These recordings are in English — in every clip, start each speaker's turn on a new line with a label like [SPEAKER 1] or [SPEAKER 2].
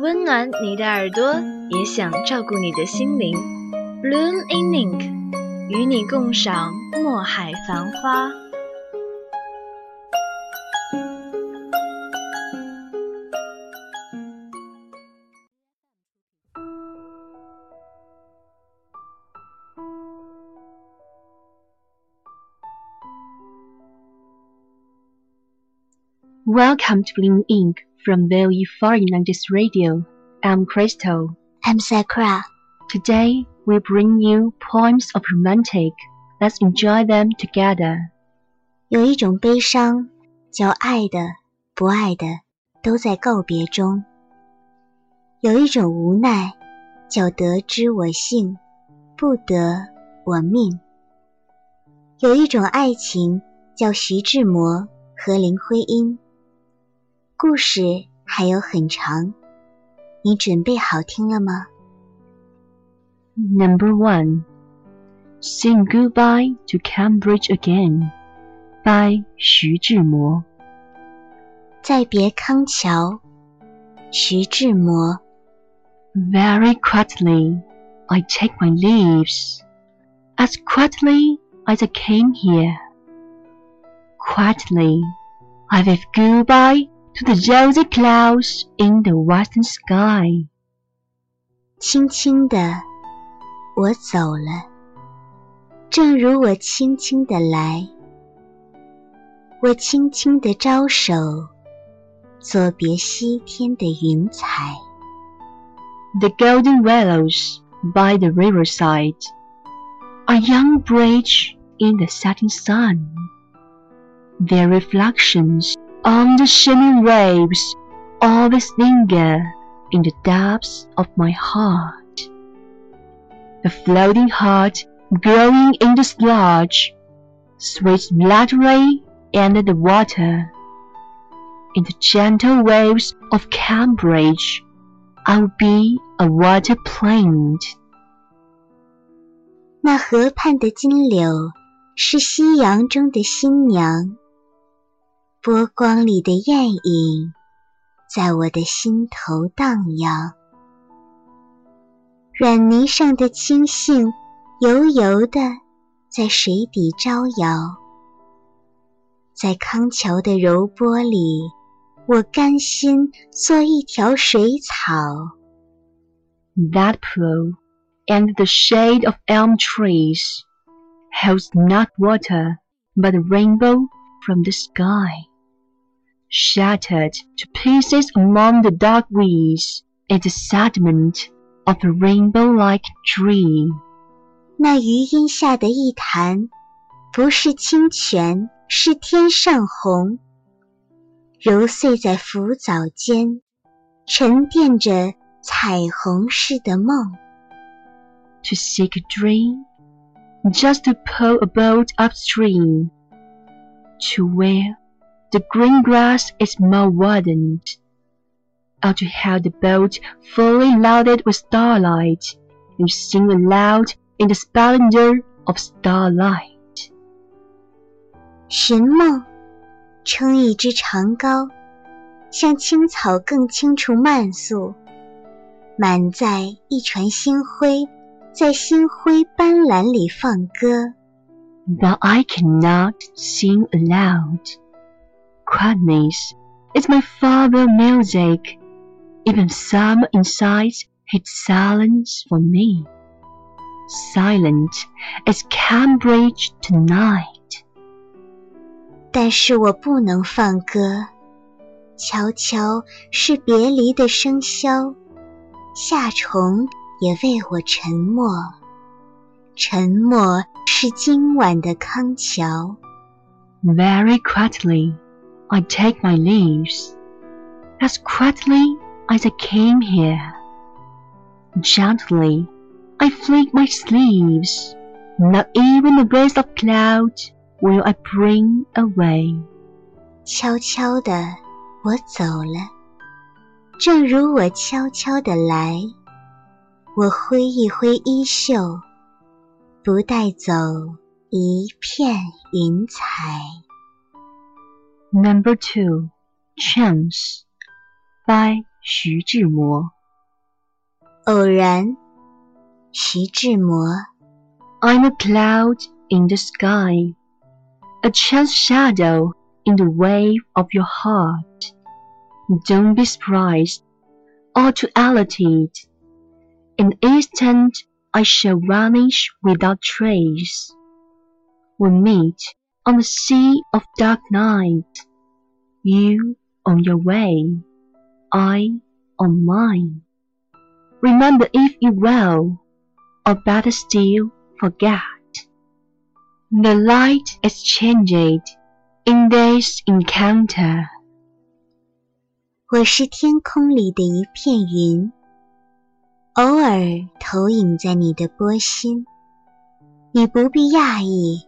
[SPEAKER 1] 温暖你的耳朵，也想照顾你的心灵。Bloom in Ink，与你共赏墨海繁花。
[SPEAKER 2] Welcome to Bling Inc. from VOE Foreign Language Radio. I'm Crystal.
[SPEAKER 3] I'm Sakura.
[SPEAKER 2] Today we bring you poems of romantic. Let's enjoy them together.
[SPEAKER 3] 有一种悲伤，叫爱的、不爱的都在告别中；有一种无奈，叫得之我幸，不得我命；有一种爱情，叫徐志摩和林徽因。故事还有很长，你准备好听了吗？
[SPEAKER 2] Number one, Sing Goodbye to Cambridge Again by 徐志摩。
[SPEAKER 3] 再别康桥，徐志摩。
[SPEAKER 2] Very quietly, I take my leaves, as quietly as I came here. Quietly, I wave goodbye to the rosy clouds in the western sky.
[SPEAKER 3] 轻轻的，我走了，正如我轻轻的来。我轻轻的招手，作别西天的云彩。
[SPEAKER 2] The golden willows by the riverside, a young bridge in the setting sun. Their reflections on the shimmering waves always linger in the depths of my heart. The floating heart growing in the sludge, sweets gladly under the water. In the gentle waves of Cambridge, I'll be a water plant.
[SPEAKER 3] 那河畔的金柳是夕阳中的新娘， 波光里的艳影在我的心头荡漾。软泥上的青荇油油的在水底招摇，在康桥的柔波里，我甘心做一条水草。
[SPEAKER 2] That pool and the shade of elm trees holds not water but rainbow from the sky. Shattered to pieces among the dark weeds is the sediment of a rainbow-like dream.
[SPEAKER 3] 那余荫下的一潭，不是清泉，是天上虹，揉碎在浮藻间，沉淀着彩虹似的梦。
[SPEAKER 2] To seek a dream, just to pull a boat upstream, to where the green grass is more verdant, out to hail the boat fully loaded with starlight, and sing aloud in the splendor of starlight.
[SPEAKER 3] 寻梦，撑一支长篙，像青草更青处漫溯，满载一船星辉，在星辉斑斓里放歌。
[SPEAKER 2] But I cannot sing aloud. Quietness is my favorite music. Even summer inside hits silence for me. Silent as Cambridge tonight.
[SPEAKER 3] 但是我不能放歌，悄悄是别离的笙箫，夏虫也为我沉默。沉默是今晚的康桥。
[SPEAKER 2] Very quietly I take my leaves, as quietly as I came here. Gently I flick my sleeves, not even a breath of cloud will I bring away.
[SPEAKER 3] 悄悄的我走了，正如我悄悄的来。我挥一挥衣袖。不带走一片云彩。
[SPEAKER 2] Number two, Chance by 徐志摩。
[SPEAKER 3] 偶然，徐志摩。
[SPEAKER 2] I'm a cloud in the sky, a chance shadow in the wave of your heart. Don't be surprised or too altered. An instant I shall vanish without trace. We meet on the sea of dark night, you on your way, I on mine. Remember if you will, or better still, forget. The light is changed in this encounter.
[SPEAKER 3] 我是天空里的一片云。偶尔投影在你的波心，你不必讶异，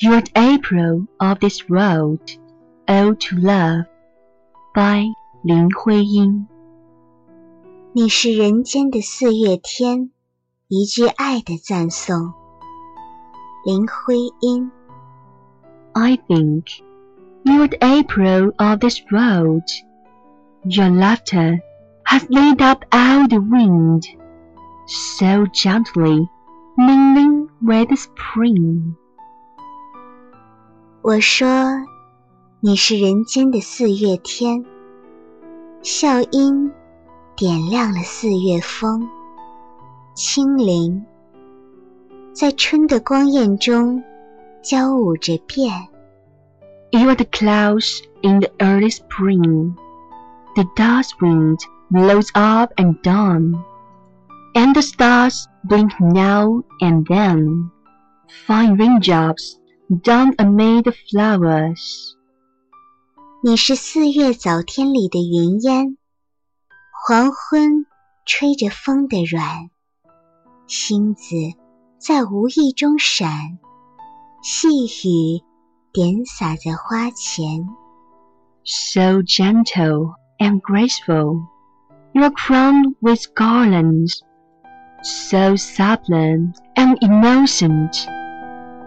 [SPEAKER 2] you're the April of this world, ode to love, by 林徽因。
[SPEAKER 3] 你是人间的四月天，一句爱的赞颂。林徽因。
[SPEAKER 2] I think you're the April of this world. Your laughter has laid up all the wind, so gently mingling with the spring.
[SPEAKER 3] 我说，你是人间的四月天，笑音点亮了四月风，清灵，在春的光艳中交舞着变。
[SPEAKER 2] You are the clouds in the early spring, the dust wind blows up and down, and the stars blink now and then. Fine raindrops down amid the flowers.
[SPEAKER 3] 你是四月早天里的云烟，黄昏吹着风的软，星子在无意中闪，细雨点洒在花前。
[SPEAKER 2] So gentle and graceful. You are crowned with garlands, so sublime and innocent.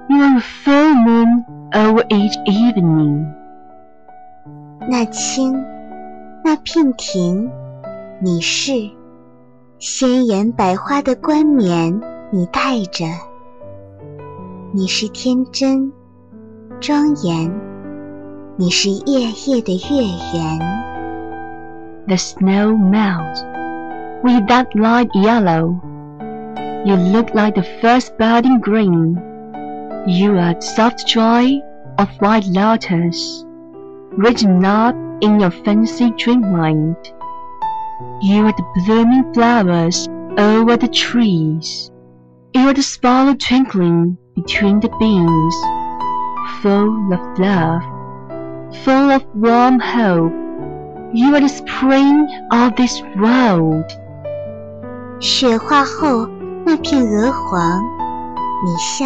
[SPEAKER 2] You are a full moon over each evening.
[SPEAKER 3] 那青，那娉婷，你是鲜艳百花的冠冕，你戴着。你是天真庄严，你是夜夜的月圆。
[SPEAKER 2] the snow melts with that light yellow. You look like the first budding green. You are the soft joy of white lotus, written up in your fancy dreamland. You are the blooming flowers over the trees. You are the sparrow twinkling between the beams, full of love, full of warm hope. You are the spring of this world.
[SPEAKER 3] 雪化后那片鹅黄，你笑；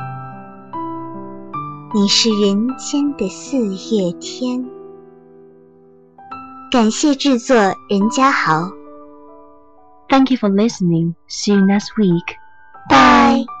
[SPEAKER 3] 你是人间的四月天。感谢制作任家豪。
[SPEAKER 2] Thank you for listening. See you next week.
[SPEAKER 3] 拜。